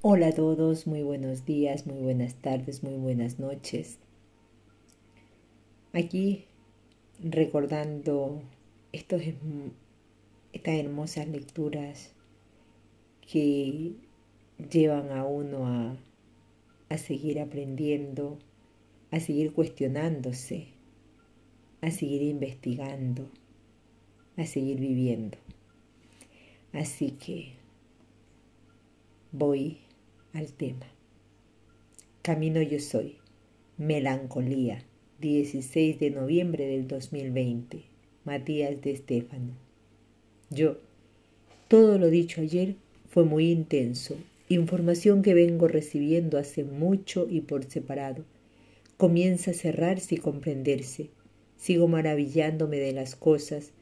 Hola a todos, muy buenos días, muy buenas tardes, muy buenas noches. Aquí recordando estos, estas hermosas lecturas que llevan a uno a, a seguir aprendiendo, a seguir cuestionándose, a seguir investigando, a seguir viviendo. Así que voy al tema. Camino yo soy. Melancolía. 16 de noviembre del 2020. Matías de Estéfano. Yo. Todo lo dicho ayer fue muy intenso. Información que vengo recibiendo hace mucho y por separado. Comienza a cerrarse y comprenderse. Sigo maravillándome de las cosas,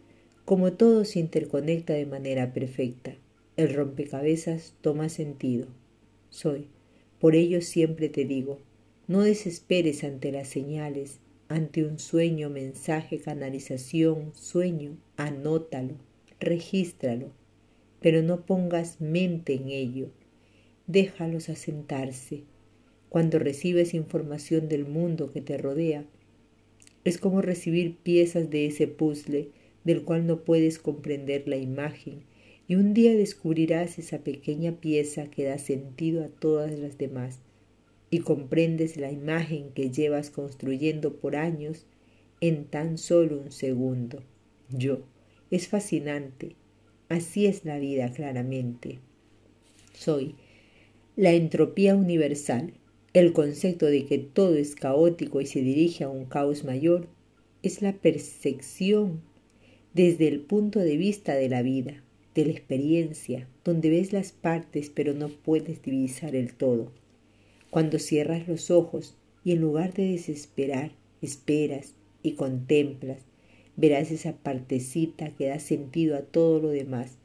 como todo se interconecta de manera perfecta. El rompecabezas toma sentido soy. Por ello siempre te digo, no desesperes ante las señales, ante un sueño, mensaje, canalización, sueño, anótalo, regístralo, pero no pongas mente en ello, déjalos asentarse. Cuando recibes información del mundo que te rodea, es como recibir piezas de ese puzzle del cual no puedes comprender la imagen y un día descubrirás esa pequeña pieza que da sentido a todas las demás y comprendes la imagen que llevas construyendo por años en tan solo un segundo. Yo. Es fascinante. Así es la vida claramente. Soy la entropía universal, el concepto de que todo es caótico y se dirige a un caos mayor, es la percepción desde el punto de vista de la vida de la experiencia, donde ves las partes pero no puedes divisar el todo. Cuando cierras los ojos y en lugar de desesperar, esperas y contemplas, verás esa partecita que da sentido a todo lo demás,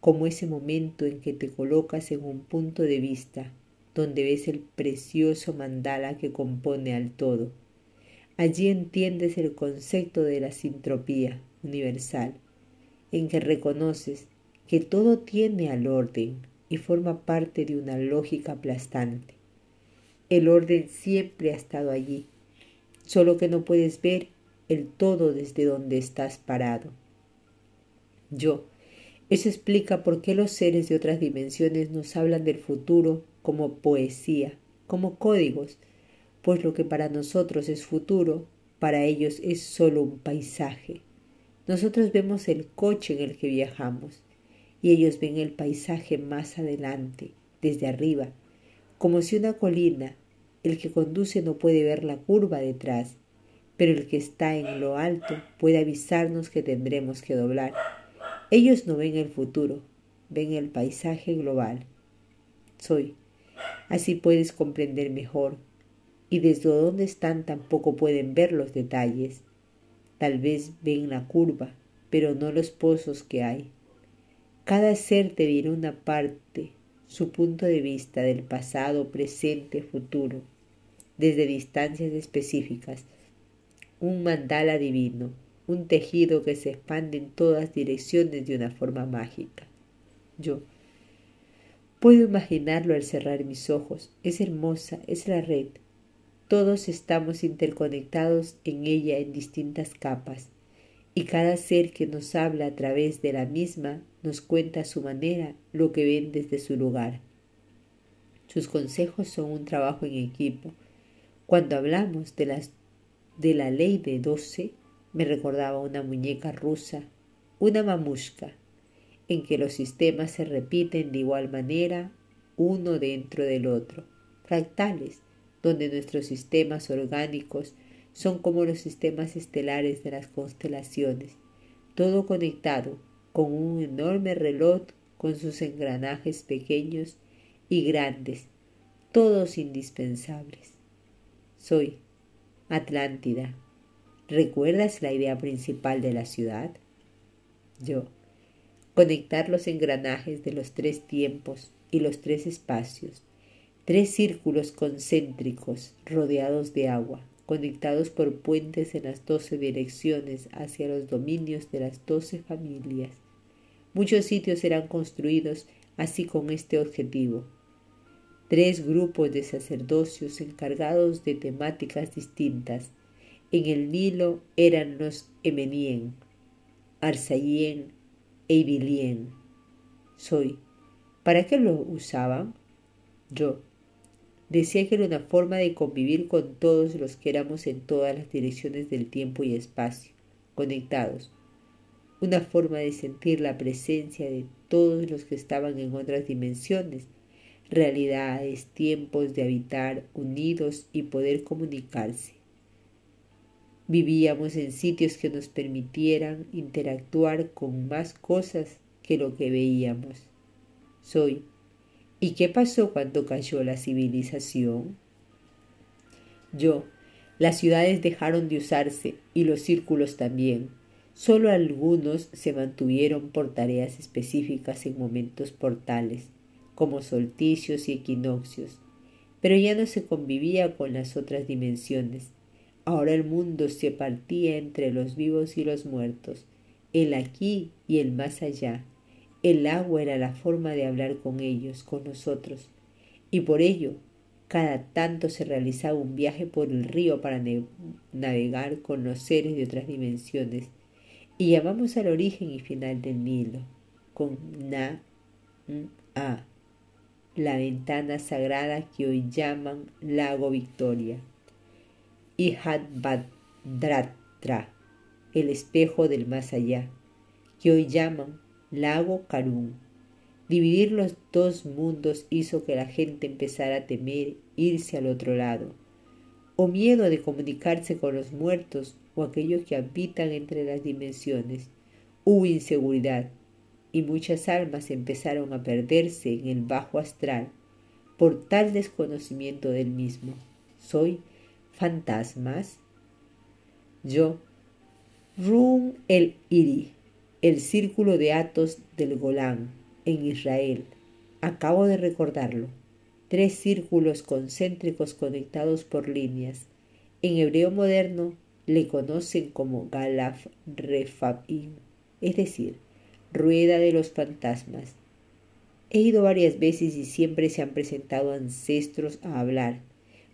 como ese momento en que te colocas en un punto de vista donde ves el precioso mandala que compone al todo. Allí entiendes el concepto de la sintropía universal, en que reconoces que todo tiene al orden y forma parte de una lógica aplastante. El orden siempre ha estado allí, solo que no puedes ver el todo desde donde estás parado. Yo. Eso explica por qué los seres de otras dimensiones nos hablan del futuro como poesía, como códigos, pues lo que para nosotros es futuro, para ellos es solo un paisaje. Nosotros vemos el coche en el que viajamos, y ellos ven el paisaje más adelante, desde arriba, como si una colina, el que conduce no puede ver la curva detrás, pero el que está en lo alto puede avisarnos que tendremos que doblar. Ellos no ven el futuro, ven el paisaje global. Soy. Así puedes comprender mejor, y desde donde están tampoco pueden ver los detalles. Tal vez ven la curva, pero no los pozos que hay. Cada ser te dirá una parte, su punto de vista del pasado, presente, futuro, desde distancias específicas, un mandala divino, un tejido que se expande en todas direcciones de una forma mágica. Yo puedo imaginarlo al cerrar mis ojos, es hermosa, es la red. Todos estamos interconectados en ella en distintas capas, y cada ser que nos habla a través de la misma nos cuenta a su manera lo que ven desde su lugar. Sus consejos son un trabajo en equipo. Cuando hablamos de, las, de la ley de doce, me recordaba una muñeca rusa, una mamushka, en que los sistemas se repiten de igual manera uno dentro del otro, fractales, donde nuestros sistemas orgánicos son como los sistemas estelares de las constelaciones, todo conectado, con un enorme reloj con sus engranajes pequeños y grandes, todos indispensables. Soy Atlántida. ¿Recuerdas la idea principal de la ciudad? Yo. Conectar los engranajes de los tres tiempos y los tres espacios, tres círculos concéntricos rodeados de agua, conectados por puentes en las doce direcciones hacia los dominios de las doce familias. Muchos sitios serán construidos así con este objetivo. tres grupos de sacerdocios encargados de temáticas distintas. En el Nilo eran los Emenien, Arsayien e Ibilien. Soy. ¿Para qué lo usaban? Yo. Decía que era una forma de convivir con todos los que éramos en todas las direcciones del tiempo y espacio, conectados. Una forma de sentir la presencia de todos los que estaban en otras dimensiones, realidades, tiempos de habitar unidos y poder comunicarse. Vivíamos en sitios que nos permitieran interactuar con más cosas que lo que veíamos. Soy. ¿Y qué pasó cuando cayó la civilización? Yo. Las ciudades dejaron de usarse y los círculos también. Solo algunos se mantuvieron por tareas específicas en momentos portales como solsticios y equinoccios, pero ya no se convivía con las otras dimensiones. Ahora el mundo se partía entre los vivos y los muertos, el aquí y el más allá. El agua era la forma de hablar con ellos, con nosotros, y por ello cada tanto se realizaba un viaje por el río para navegar con los seres de otras dimensiones, y llamamos al origen y final del Nilo, con Na, A la ventana sagrada que hoy llaman Lago Victoria, y Hadbadratra, el espejo del más allá, que hoy llaman Lago Karun. Dividir los dos mundos hizo que la gente empezara a temer irse al otro lado, o miedo de comunicarse con los muertos o aquellos que habitan entre las dimensiones. Hubo inseguridad, y muchas almas empezaron a perderse en el bajo astral por tal desconocimiento del mismo. ¿Soy fantasmas? Yo, Rum el Iri, el círculo de Atos del Golán, en Israel. Acabo de recordarlo. Tres círculos concéntricos conectados por líneas. En hebreo moderno le conocen como Galaf Refabim, es decir, rueda de los fantasmas. He ido varias veces y siempre se han presentado ancestros a hablar.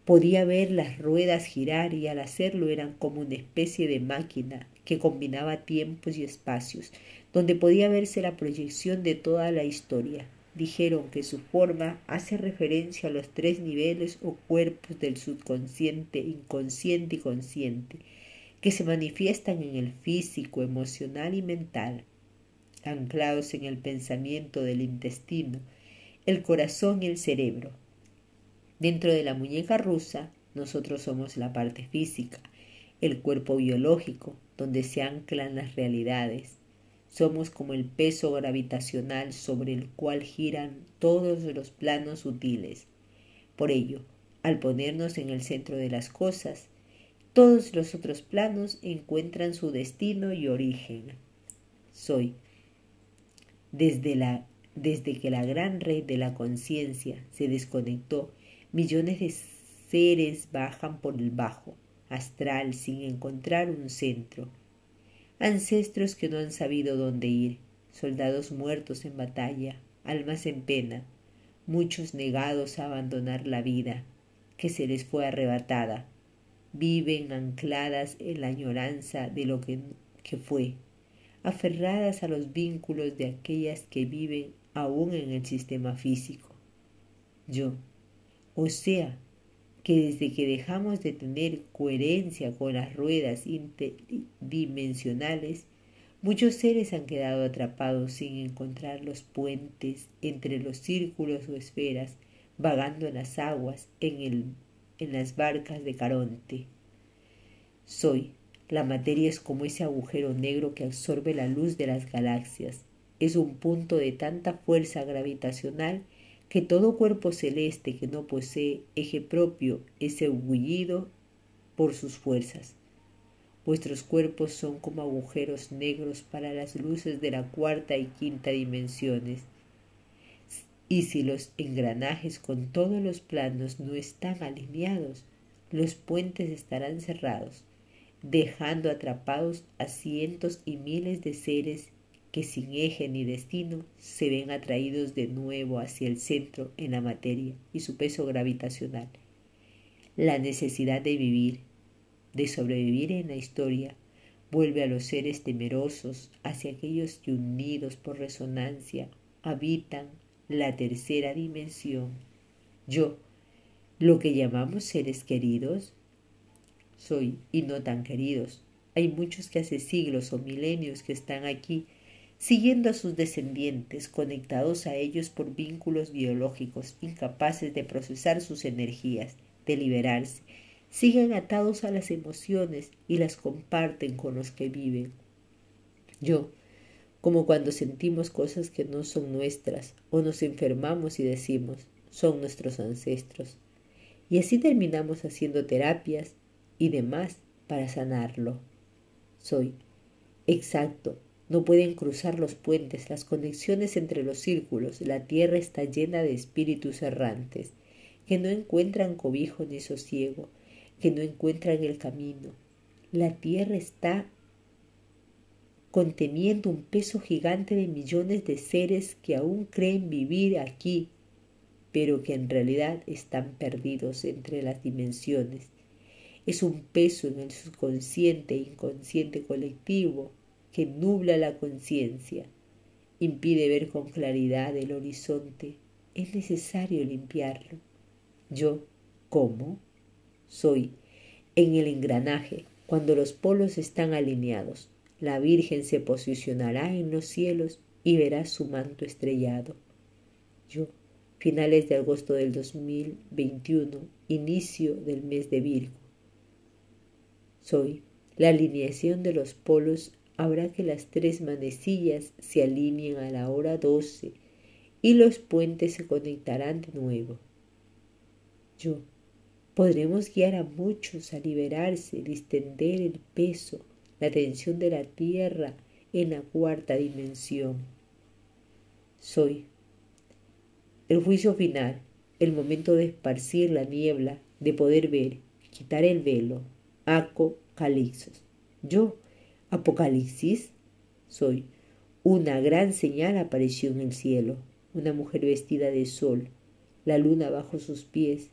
Podía ver las ruedas girar y al hacerlo eran como una especie de máquina que combinaba tiempos y espacios, donde podía verse la proyección de toda la historia. Dijeron que su forma hace referencia a los tres niveles o cuerpos del subconsciente, inconsciente y consciente, que se manifiestan en el físico, emocional y mental anclados en el pensamiento del intestino, el corazón y el cerebro. Dentro de la muñeca rusa, nosotros somos la parte física, el cuerpo biológico, donde se anclan las realidades. Somos como el peso gravitacional sobre el cual giran todos los planos sutiles. Por ello, al ponernos en el centro de las cosas, todos los otros planos encuentran su destino y origen. Soy desde, la, desde que la gran red de la conciencia se desconectó, millones de seres bajan por el bajo, astral, sin encontrar un centro. Ancestros que no han sabido dónde ir, soldados muertos en batalla, almas en pena, muchos negados a abandonar la vida, que se les fue arrebatada, viven ancladas en la añoranza de lo que, fue, aferradas a los vínculos de aquellas que viven aún en el sistema físico. Yo, o sea, que desde que dejamos de tener coherencia con las ruedas interdimensionales, muchos seres han quedado atrapados sin encontrar los puentes entre los círculos o esferas, vagando en las aguas, en, el, en las barcas de Caronte. Soy, la materia es como ese agujero negro que absorbe la luz de las galaxias. Es un punto de tanta fuerza gravitacional que todo cuerpo celeste que no posee eje propio es engullido por sus fuerzas. Vuestros cuerpos son como agujeros negros para las luces de la cuarta y quinta dimensiones. Y si los engranajes con todos los planos no están alineados, los puentes estarán cerrados dejando atrapados a cientos y miles de seres que sin eje ni destino se ven atraídos de nuevo hacia el centro en la materia y su peso gravitacional. La necesidad de vivir, de sobrevivir en la historia, vuelve a los seres temerosos hacia aquellos que unidos por resonancia habitan la tercera dimensión. Yo, lo que llamamos seres queridos, soy y no tan queridos. Hay muchos que hace siglos o milenios que están aquí, siguiendo a sus descendientes, conectados a ellos por vínculos biológicos, incapaces de procesar sus energías, de liberarse, siguen atados a las emociones y las comparten con los que viven. Yo, como cuando sentimos cosas que no son nuestras o nos enfermamos y decimos, son nuestros ancestros. Y así terminamos haciendo terapias y demás para sanarlo. Soy exacto. No pueden cruzar los puentes, las conexiones entre los círculos. La tierra está llena de espíritus errantes, que no encuentran cobijo ni sosiego, que no encuentran el camino. La tierra está conteniendo un peso gigante de millones de seres que aún creen vivir aquí, pero que en realidad están perdidos entre las dimensiones. Es un peso en el subconsciente e inconsciente colectivo que nubla la conciencia, impide ver con claridad el horizonte. Es necesario limpiarlo. Yo, ¿cómo? soy en el engranaje cuando los polos están alineados. La Virgen se posicionará en los cielos y verá su manto estrellado. Yo, finales de agosto del 2021, inicio del mes de Virgo. Soy la alineación de los polos habrá que las tres manecillas se alineen a la hora doce y los puentes se conectarán de nuevo. Yo, Podremos guiar a muchos a liberarse, distender el peso, la tensión de la tierra en la cuarta dimensión. Soy el juicio final, el momento de esparcir la niebla, de poder ver, quitar el velo. Aco Calixos. Yo, Apocalipsis, soy. Una gran señal apareció en el cielo, una mujer vestida de sol, la luna bajo sus pies,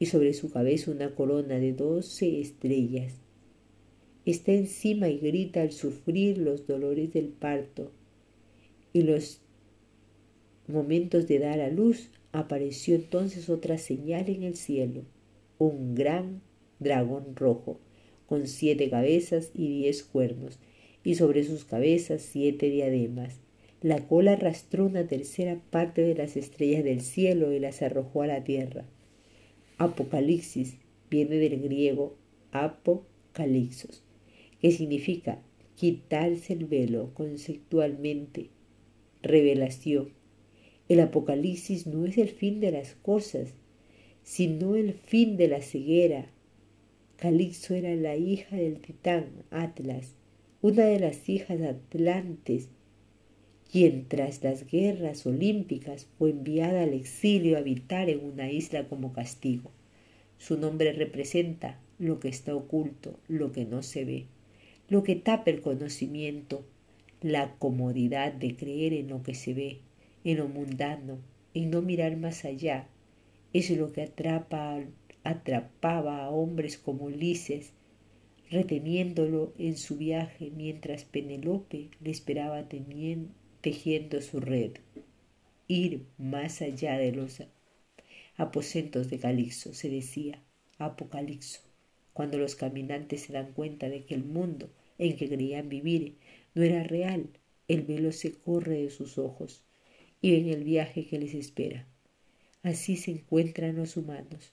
y sobre su cabeza una corona de doce estrellas. Está encima y grita al sufrir los dolores del parto y los momentos de dar a luz. Apareció entonces otra señal en el cielo, un gran dragón rojo, con siete cabezas y diez cuernos, y sobre sus cabezas siete diademas. La cola arrastró una tercera parte de las estrellas del cielo y las arrojó a la tierra. Apocalipsis viene del griego apocalipsos, que significa quitarse el velo conceptualmente, revelación. El apocalipsis no es el fin de las cosas, sino el fin de la ceguera. Calixo era la hija del titán Atlas, una de las hijas de Atlantes quien tras las guerras olímpicas fue enviada al exilio a habitar en una isla como castigo. Su nombre representa lo que está oculto, lo que no se ve, lo que tapa el conocimiento, la comodidad de creer en lo que se ve, en lo mundano, en no mirar más allá. Es lo que atrapa, atrapaba a hombres como Ulises, reteniéndolo en su viaje mientras Penelope le esperaba tejiendo su red, ir más allá de los aposentos de Calixo, se decía Apocalipso, cuando los caminantes se dan cuenta de que el mundo en que creían vivir no era real, el velo se corre de sus ojos y ven el viaje que les espera. Así se encuentran los humanos,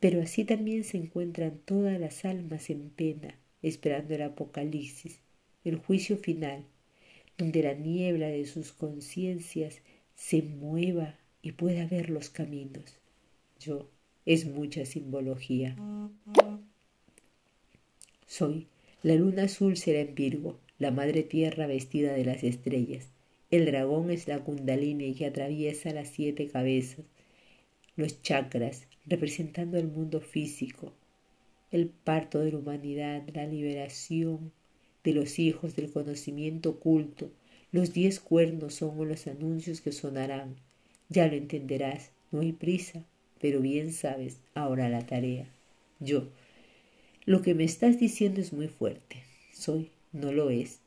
pero así también se encuentran todas las almas en pena, esperando el apocalipsis, el juicio final, donde la niebla de sus conciencias se mueva y pueda ver los caminos. Yo es mucha simbología. Soy la luna azul será en Virgo, la madre tierra vestida de las estrellas. El dragón es la kundalini que atraviesa las siete cabezas, los chakras, representando el mundo físico, el parto de la humanidad, la liberación, de los hijos del conocimiento oculto, Los diez cuernos son los anuncios que sonarán. Ya lo entenderás, no hay prisa, pero bien sabes ahora la tarea. Yo, lo que me estás diciendo es muy fuerte. Soy, no lo es.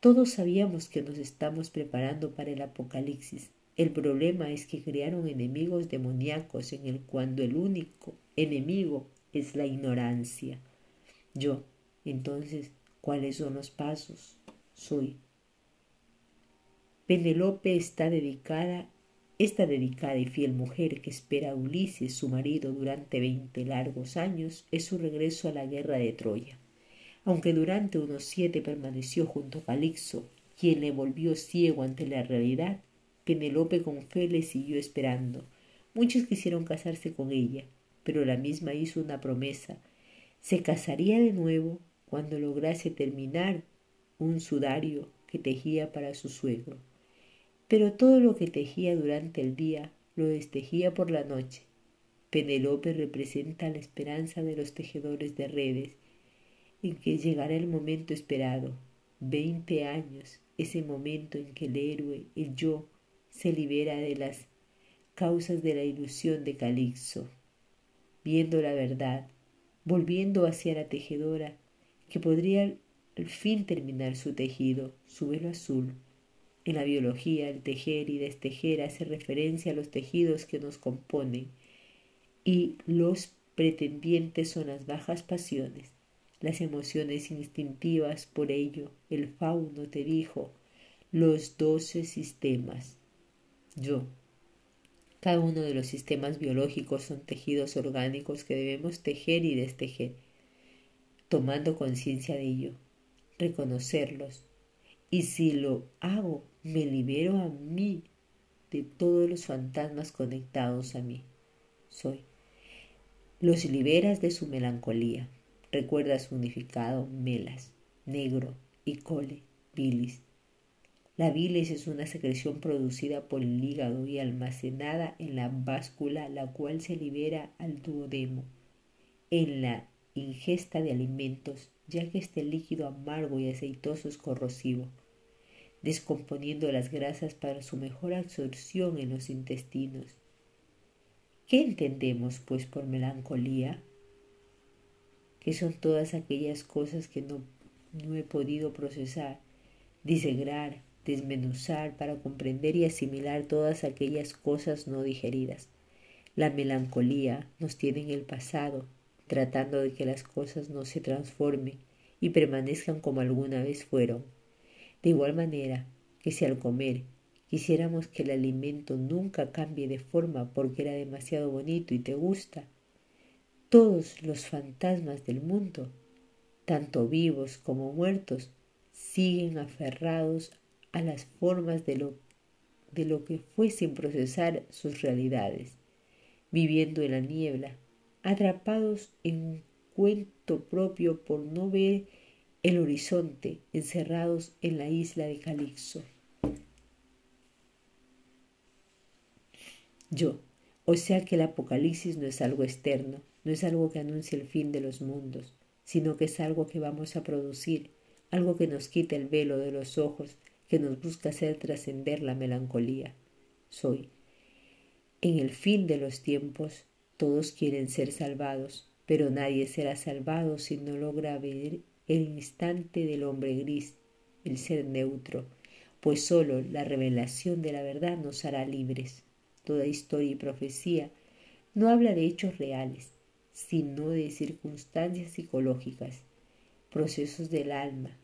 Todos sabíamos que nos estamos preparando para el apocalipsis. El problema es que crearon enemigos demoníacos en el cuando el único enemigo es la ignorancia. Yo, entonces, ¿cuáles son los pasos? Soy. Penelope está dedicada esta dedicada y fiel mujer que espera a Ulises, su marido, durante veinte largos años, es su regreso a la guerra de Troya. Aunque durante unos siete permaneció junto a Calixo, quien le volvió ciego ante la realidad, Penelope con fe le siguió esperando. Muchos quisieron casarse con ella, pero la misma hizo una promesa. Se casaría de nuevo cuando lograse terminar un sudario que tejía para su suegro pero todo lo que tejía durante el día lo destejía por la noche. Penelope representa la esperanza de los tejedores de redes, en que llegará el momento esperado, veinte años, ese momento en que el héroe, el yo, se libera de las causas de la ilusión de Calixto, viendo la verdad, volviendo hacia la tejedora, que podría al fin terminar su tejido, su velo azul, en la biología, el tejer y destejer hace referencia a los tejidos que nos componen y los pretendientes son las bajas pasiones, las emociones instintivas. Por ello, el fauno te dijo los doce sistemas. Yo. Cada uno de los sistemas biológicos son tejidos orgánicos que debemos tejer y destejer, tomando conciencia de ello, reconocerlos. Y si lo hago me libero a mí de todos los fantasmas conectados a mí. Soy. Los liberas de su melancolía. Recuerda su unificado melas, negro y cole, bilis. La bilis es una secreción producida por el hígado y almacenada en la báscula, la cual se libera al duodemo en la ingesta de alimentos, ya que este líquido amargo y aceitoso es corrosivo descomponiendo las grasas para su mejor absorción en los intestinos. ¿Qué entendemos, pues, por melancolía? Que son todas aquellas cosas que no, no he podido procesar, disegrar, desmenuzar para comprender y asimilar todas aquellas cosas no digeridas. La melancolía nos tiene en el pasado, tratando de que las cosas no se transformen y permanezcan como alguna vez fueron de igual manera que si al comer quisiéramos que el alimento nunca cambie de forma porque era demasiado bonito y te gusta, todos los fantasmas del mundo, tanto vivos como muertos, siguen aferrados a las formas de lo, de lo que fue sin procesar sus realidades, viviendo en la niebla, atrapados en un cuento propio por no ver el horizonte encerrados en la isla de Calixto. Yo, o sea que el apocalipsis no es algo externo, no es algo que anuncie el fin de los mundos, sino que es algo que vamos a producir, algo que nos quita el velo de los ojos, que nos busca hacer trascender la melancolía. Soy. En el fin de los tiempos, todos quieren ser salvados, pero nadie será salvado si no logra ver el instante del hombre gris, el ser neutro, pues sólo la revelación de la verdad nos hará libres. Toda historia y profecía no habla de hechos reales, sino de circunstancias psicológicas, procesos del alma,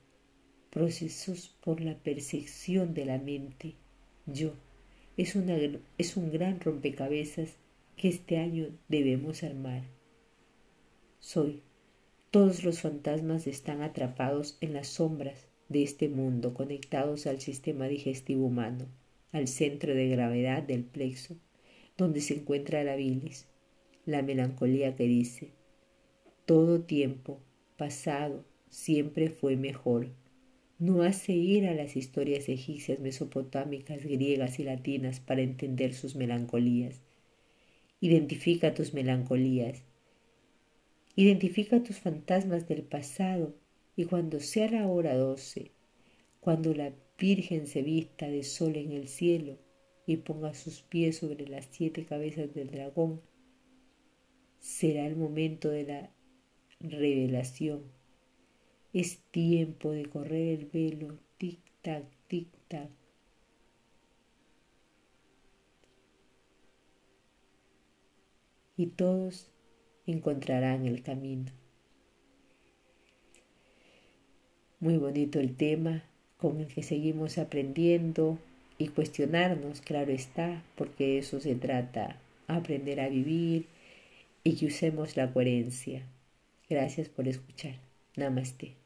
procesos por la percepción de la mente. Yo es, una, es un gran rompecabezas que este año debemos armar. Soy todos los fantasmas están atrapados en las sombras de este mundo, conectados al sistema digestivo humano, al centro de gravedad del plexo, donde se encuentra la bilis, la melancolía que dice, todo tiempo pasado siempre fue mejor. No hace ir a las historias egipcias, mesopotámicas, griegas y latinas para entender sus melancolías. Identifica tus melancolías Identifica tus fantasmas del pasado y cuando sea la hora doce, cuando la Virgen se vista de sol en el cielo y ponga sus pies sobre las siete cabezas del dragón, será el momento de la revelación. Es tiempo de correr el velo, tic-tac, tic-tac. Y todos encontrarán el camino. Muy bonito el tema con el que seguimos aprendiendo y cuestionarnos, claro está, porque eso se trata, aprender a vivir y que usemos la coherencia. Gracias por escuchar. Namaste.